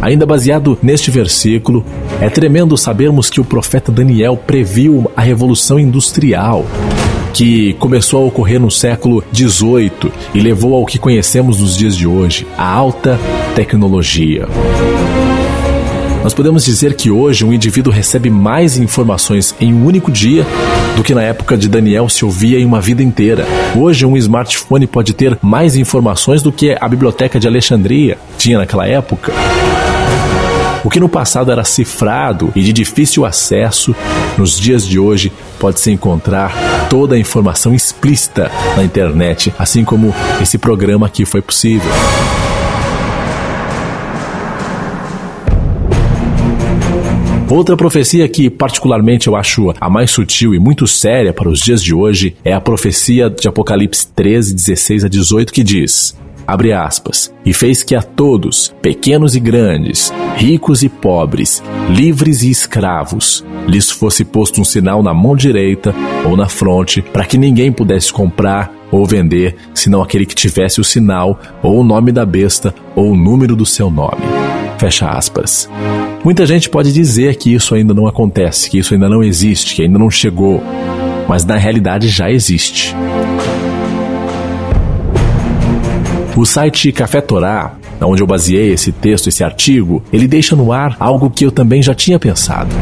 Ainda baseado neste versículo, é tremendo sabermos que o profeta Daniel previu a revolução industrial que começou a ocorrer no século 18 e levou ao que conhecemos nos dias de hoje, a alta tecnologia. Nós podemos dizer que hoje um indivíduo recebe mais informações em um único dia do que na época de Daniel se ouvia em uma vida inteira. Hoje um smartphone pode ter mais informações do que a biblioteca de Alexandria tinha naquela época. O que no passado era cifrado e de difícil acesso, nos dias de hoje pode-se encontrar toda a informação explícita na internet, assim como esse programa aqui foi possível. Outra profecia que, particularmente, eu acho a mais sutil e muito séria para os dias de hoje é a profecia de Apocalipse 13, 16 a 18, que diz: abre aspas, e fez que a todos, pequenos e grandes, ricos e pobres, livres e escravos, lhes fosse posto um sinal na mão direita ou na fronte, para que ninguém pudesse comprar ou vender, senão aquele que tivesse o sinal, ou o nome da besta, ou o número do seu nome. Fecha aspas. Muita gente pode dizer que isso ainda não acontece, que isso ainda não existe, que ainda não chegou, mas na realidade já existe. O site Café Torá, onde eu baseei esse texto, esse artigo, ele deixa no ar algo que eu também já tinha pensado.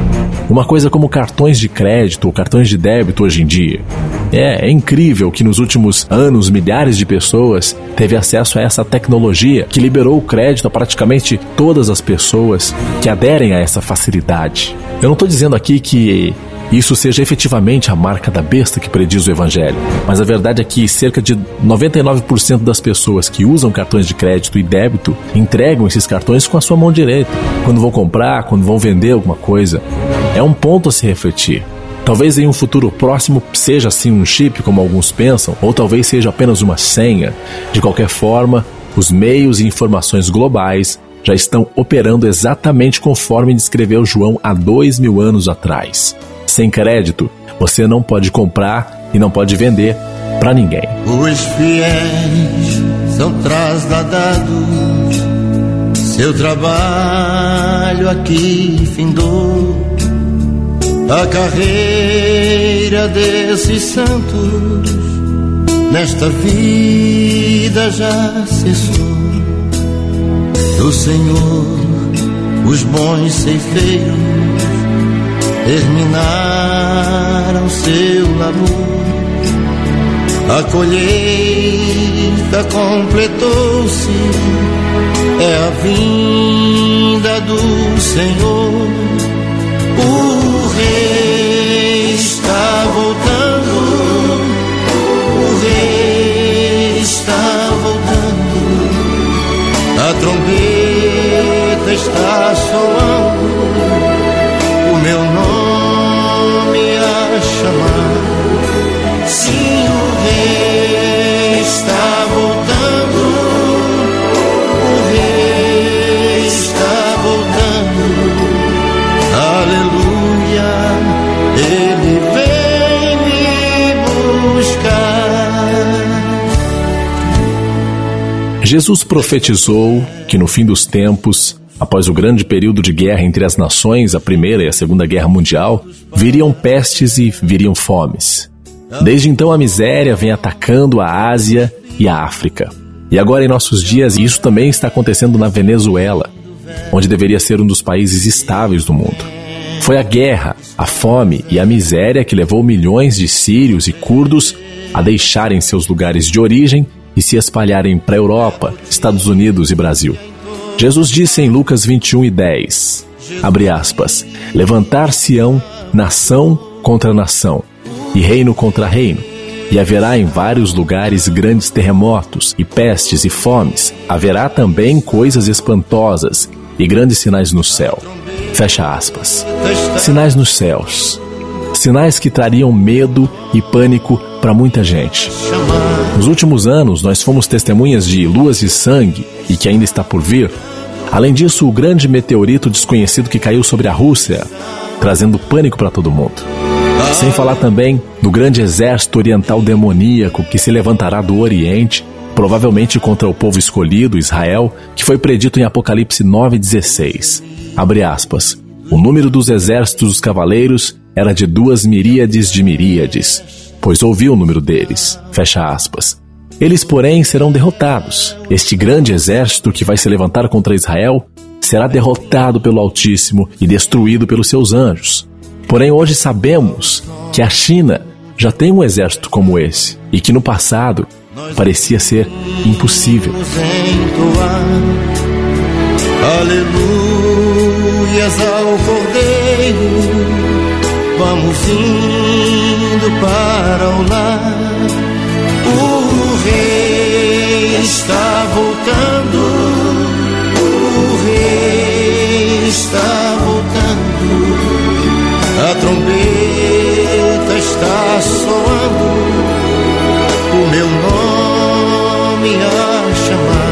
Uma coisa como cartões de crédito ou cartões de débito hoje em dia. É, é incrível que nos últimos anos milhares de pessoas teve acesso a essa tecnologia que liberou o crédito a praticamente todas as pessoas que aderem a essa facilidade. Eu não estou dizendo aqui que isso seja efetivamente a marca da besta que prediz o Evangelho. Mas a verdade é que cerca de 99% das pessoas que usam cartões de crédito e débito entregam esses cartões com a sua mão direita, quando vão comprar, quando vão vender alguma coisa. É um ponto a se refletir. Talvez em um futuro próximo seja assim um chip, como alguns pensam, ou talvez seja apenas uma senha. De qualquer forma, os meios e informações globais já estão operando exatamente conforme descreveu João há dois mil anos atrás. Sem crédito, você não pode comprar e não pode vender para ninguém. Os fiéis são trasladados, seu trabalho aqui findou a carreira desses santos nesta vida já cessou. Do Senhor, os bons ceifeiros terminaram seu labor. A colheita completou-se, é a vinda do Senhor O rei está voltando. O rei está voltando. A trombeta está soando. Meu nome a chamar. Sim, o rei está voltando. O rei está voltando. Aleluia, ele vem me buscar. Jesus profetizou que no fim dos tempos, após o grande período de guerra entre as nações, a Primeira e a Segunda Guerra Mundial, viriam pestes e viriam fomes. Desde então a miséria vem atacando a Ásia e a África. E agora em nossos dias isso também está acontecendo na Venezuela, onde deveria ser um dos países estáveis do mundo. Foi a guerra, a fome e a miséria que levou milhões de sírios e curdos a deixarem seus lugares de origem e se espalharem para a Europa, Estados Unidos e Brasil. Jesus disse em Lucas 21 e 10, abre aspas, levantar-se-ão nação contra nação e reino contra reino, e haverá em vários lugares grandes terremotos e pestes e fomes, haverá também coisas espantosas e grandes sinais no céu. Fecha aspas. Sinais nos céus. Sinais que trariam medo e pânico para muita gente. Nos últimos anos, nós fomos testemunhas de luas de sangue e que ainda está por vir. Além disso, o grande meteorito desconhecido que caiu sobre a Rússia, trazendo pânico para todo mundo. Sem falar também do grande exército oriental demoníaco que se levantará do Oriente, provavelmente contra o povo escolhido, Israel, que foi predito em Apocalipse 9,16. Abre aspas. O número dos exércitos dos cavaleiros era de duas miríades de miríades, pois ouvi o número deles. Fecha aspas. Eles, porém, serão derrotados. Este grande exército que vai se levantar contra Israel será derrotado pelo Altíssimo e destruído pelos seus anjos. Porém, hoje sabemos que a China já tem um exército como esse e que no passado parecia ser impossível. Aleluias ao Cordeiro. Vamos indo para o lar. O Rei está voltando. O Rei está voltando. A trombeta está soando o meu nome a chamar.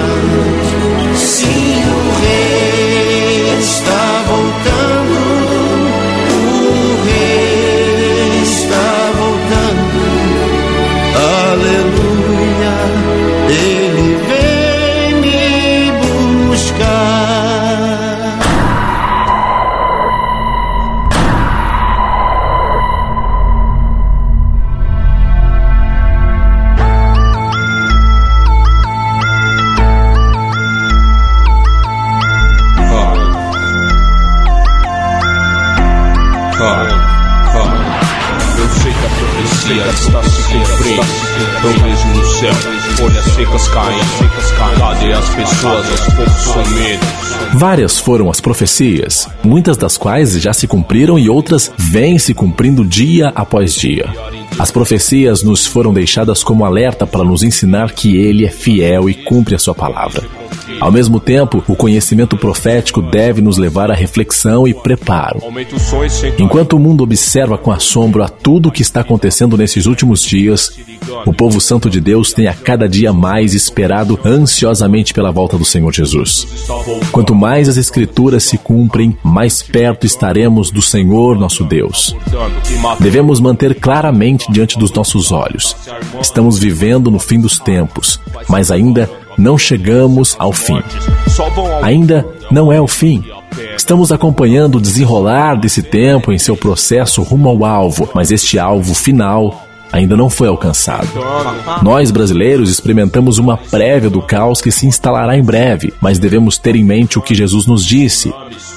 Várias foram as profecias, muitas das quais já se cumpriram e outras vêm se cumprindo dia após dia. As profecias nos foram deixadas como alerta para nos ensinar que Ele é fiel e cumpre a Sua palavra. Ao mesmo tempo, o conhecimento profético deve nos levar à reflexão e preparo. Enquanto o mundo observa com assombro a tudo o que está acontecendo nesses últimos dias, o povo santo de Deus tem a cada dia mais esperado ansiosamente pela volta do Senhor Jesus. Quanto mais as escrituras se cumprem, mais perto estaremos do Senhor nosso Deus. Devemos manter claramente diante dos nossos olhos. Estamos vivendo no fim dos tempos, mas ainda não chegamos ao fim. Ainda não é o fim. Estamos acompanhando o desenrolar desse tempo em seu processo rumo ao alvo, mas este alvo final ainda não foi alcançado. Nós, brasileiros, experimentamos uma prévia do caos que se instalará em breve, mas devemos ter em mente o que Jesus nos disse.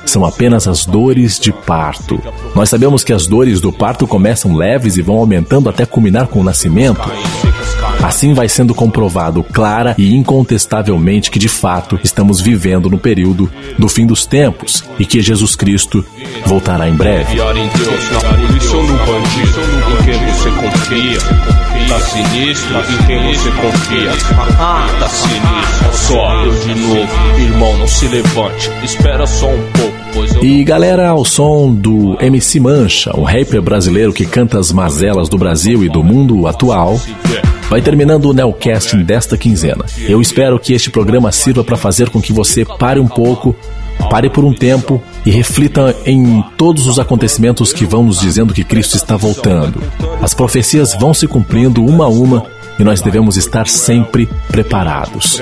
São apenas as dores de parto. Nós sabemos que as dores do parto começam leves e vão aumentando até culminar com o nascimento. Assim vai sendo comprovado clara e incontestavelmente que de fato estamos vivendo no período do fim dos tempos e que Jesus Cristo voltará em breve. Tá sinistro, em quem você confia. Ah, tá sinistro. Só eu de novo, irmão, não se levante. Espera só um pouco. E galera, ao som do MC Mancha, o rapper brasileiro que canta as mazelas do Brasil e do mundo atual, vai terminando o Nelcasting desta quinzena. Eu espero que este programa sirva para fazer com que você pare um pouco, pare por um tempo e reflita em todos os acontecimentos que vão nos dizendo que Cristo está voltando. As profecias vão se cumprindo uma a uma e nós devemos estar sempre preparados.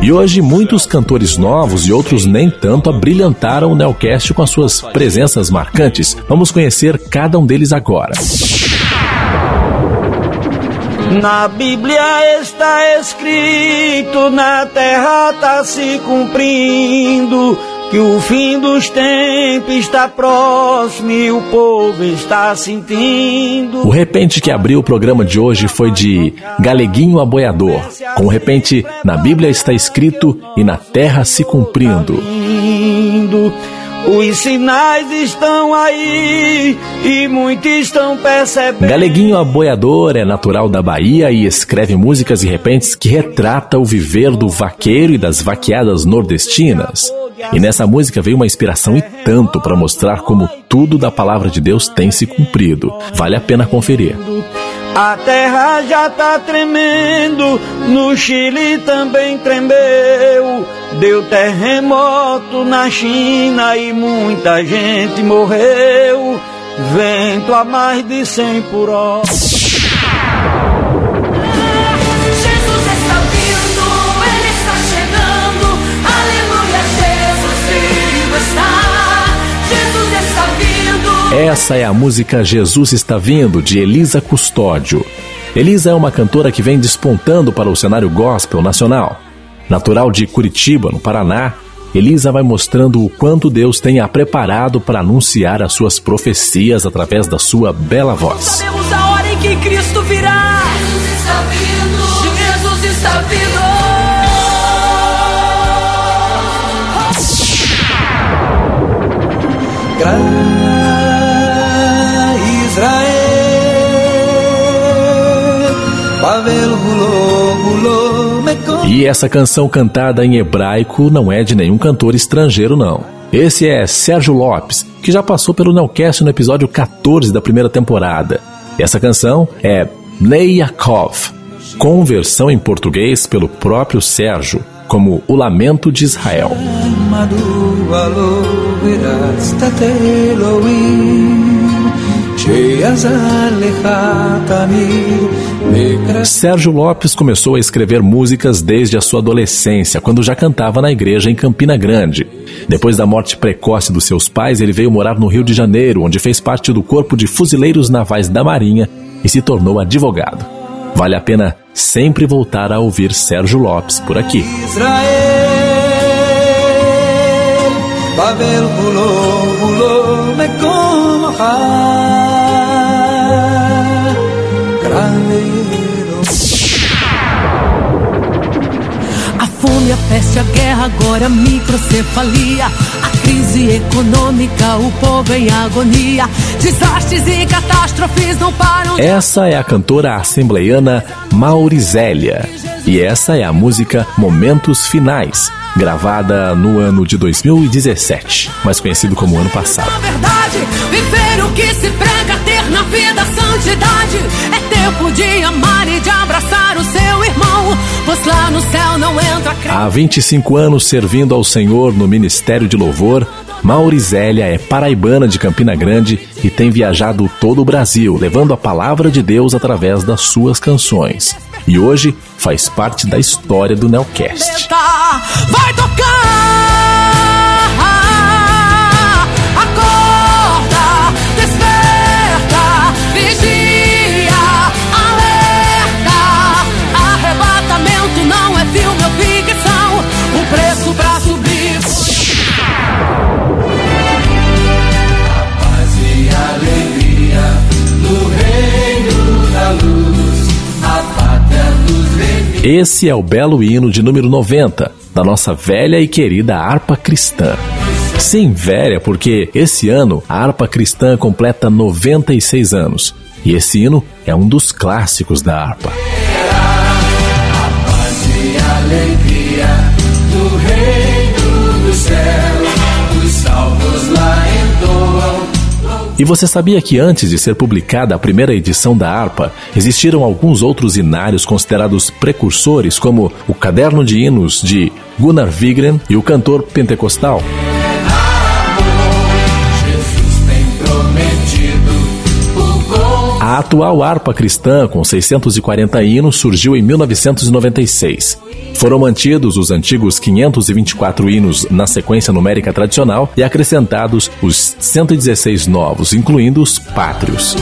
E hoje muitos cantores novos e outros nem tanto abrilhantaram o Nelcast com as suas presenças marcantes. Vamos conhecer cada um deles agora. Na Bíblia está escrito, na terra está se cumprindo, que o fim dos tempos está próximo e o povo está sentindo. O repente que abriu o programa de hoje foi de Galeguinho Aboiador. Com o repente, na Bíblia está escrito e na terra se cumprindo. Os sinais estão aí e muitos estão percebendo. Galeguinho Aboiador é natural da Bahia e escreve músicas e repentes que retrata o viver do vaqueiro e das vaqueadas nordestinas. E nessa música veio uma inspiração e tanto para mostrar como tudo da palavra de Deus tem se cumprido. Vale a pena conferir. A terra já tá tremendo, no Chile também tremeu. Deu terremoto na China e muita gente morreu. Vento a mais de 100 por hora. Jesus essa é a música Jesus está vindo de Elisa Custódio. Elisa é uma cantora que vem despontando para o cenário gospel nacional. Natural de Curitiba, no Paraná, Elisa vai mostrando o quanto Deus tem a preparado para anunciar as suas profecias através da sua bela voz. Sabemos a hora em que Cristo virá. Jesus está vindo. Jesus está vindo. Grande E essa canção cantada em hebraico não é de nenhum cantor estrangeiro, não. Esse é Sérgio Lopes, que já passou pelo Nelcast no episódio 14 da primeira temporada. Essa canção é Bnei Yaakov, com versão em português pelo próprio Sérgio, como O Lamento de Israel. Sérgio Lopes começou a escrever músicas desde a sua adolescência, quando já cantava na igreja em Campina Grande. Depois da morte precoce dos seus pais, ele veio morar no Rio de Janeiro, onde fez parte do Corpo de Fuzileiros Navais da Marinha e se tornou advogado. Vale a pena sempre voltar a ouvir Sérgio Lopes por aqui. Israel, A peste, a guerra, agora a microcefalia. A crise econômica, o povo em agonia. Desastres e catástrofes não param. de Essa é a cantora assembleiana Maurizélia. E essa é a música Momentos Finais, gravada no ano de 2017, mais conhecido como ano passado. Na verdade, viver o que se prega, ter na vida santidade. É tempo de amar e de abraçar o irmão. Pois lá no céu não entra crente. Há 25 anos servindo ao Senhor no Ministério de Louvor, Maurizélia é paraibana de Campina Grande e tem viajado todo o Brasil, levando a palavra de Deus através das suas canções. E hoje faz parte da história do Nelcast. Vai tocar! Esse é o belo hino de número 90 da nossa velha e querida harpa cristã. Sim, velha, porque esse ano a harpa cristã completa 96 anos. E esse hino é um dos clássicos da harpa. A paz e alegria E você sabia que antes de ser publicada a primeira edição da harpa, existiram alguns outros hinários considerados precursores, como o Caderno de Hinos de Gunnar Vigren e o cantor pentecostal? A atual harpa cristã, com 640 hinos, surgiu em 1996. Foram mantidos os antigos 524 hinos na sequência numérica tradicional e acrescentados os 116 novos, incluindo os pátrios.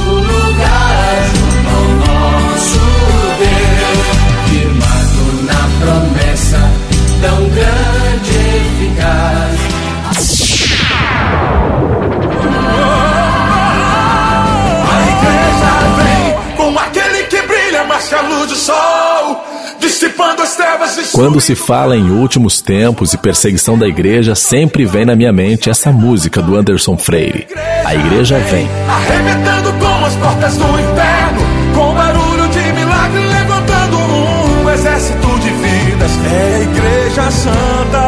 Quando se fala em últimos tempos e perseguição da igreja, sempre vem na minha mente essa música do Anderson Freire. A igreja vem. arrebentando com as portas do inferno, com barulho de milagre, levantando um exército de vidas. É a igreja santa,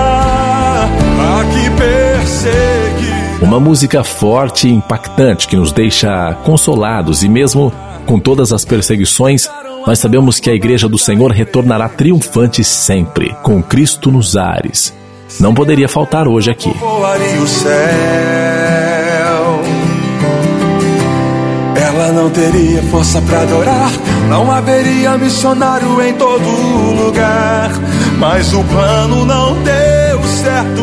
a que persegue. Uma música forte e impactante que nos deixa consolados e mesmo com todas as perseguições, nós sabemos que a igreja do Senhor retornará triunfante sempre, com Cristo nos ares. Não poderia faltar hoje aqui. O céu. Ela não teria força para adorar, não haveria missionário em todo lugar. Mas o plano não deu certo.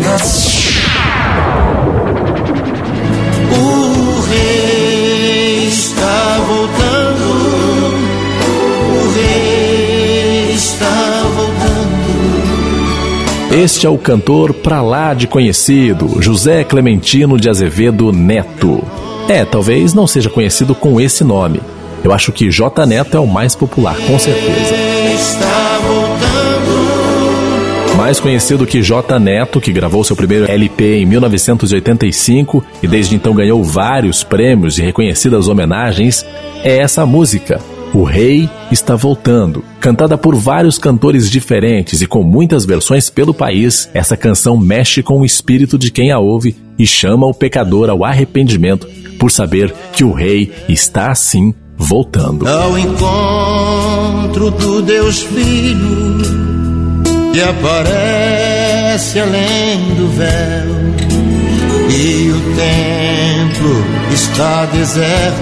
Não. Este é o cantor pra lá de conhecido, José Clementino de Azevedo Neto. É, talvez não seja conhecido com esse nome. Eu acho que J Neto é o mais popular, com certeza. Mais conhecido que J Neto, que gravou seu primeiro LP em 1985 e desde então ganhou vários prêmios e reconhecidas homenagens, é essa música. O Rei está voltando. Cantada por vários cantores diferentes e com muitas versões pelo país, essa canção mexe com o espírito de quem a ouve e chama o pecador ao arrependimento por saber que o Rei está assim voltando. Ao encontro do Deus Filho que aparece além do véu e o templo está deserto,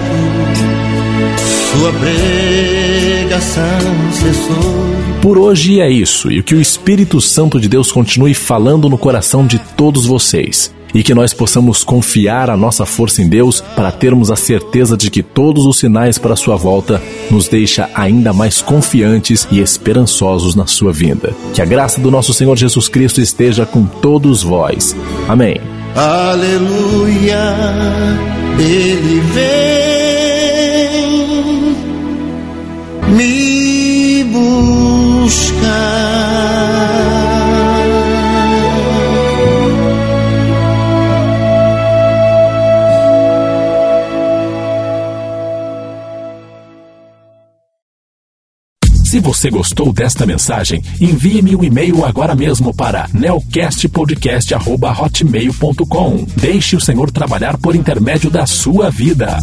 sua pregação cessou. Por hoje é isso, e que o Espírito Santo de Deus continue falando no coração de todos vocês. E que nós possamos confiar a nossa força em Deus para termos a certeza de que todos os sinais para a sua volta nos deixa ainda mais confiantes e esperançosos na sua vinda. Que a graça do nosso Senhor Jesus Cristo esteja com todos vós. Amém. Aleluia, ele vem me buscar. Se você gostou desta mensagem, envie-me um e-mail agora mesmo para neocastpodcast.hotmail.com. Deixe o Senhor trabalhar por intermédio da sua vida.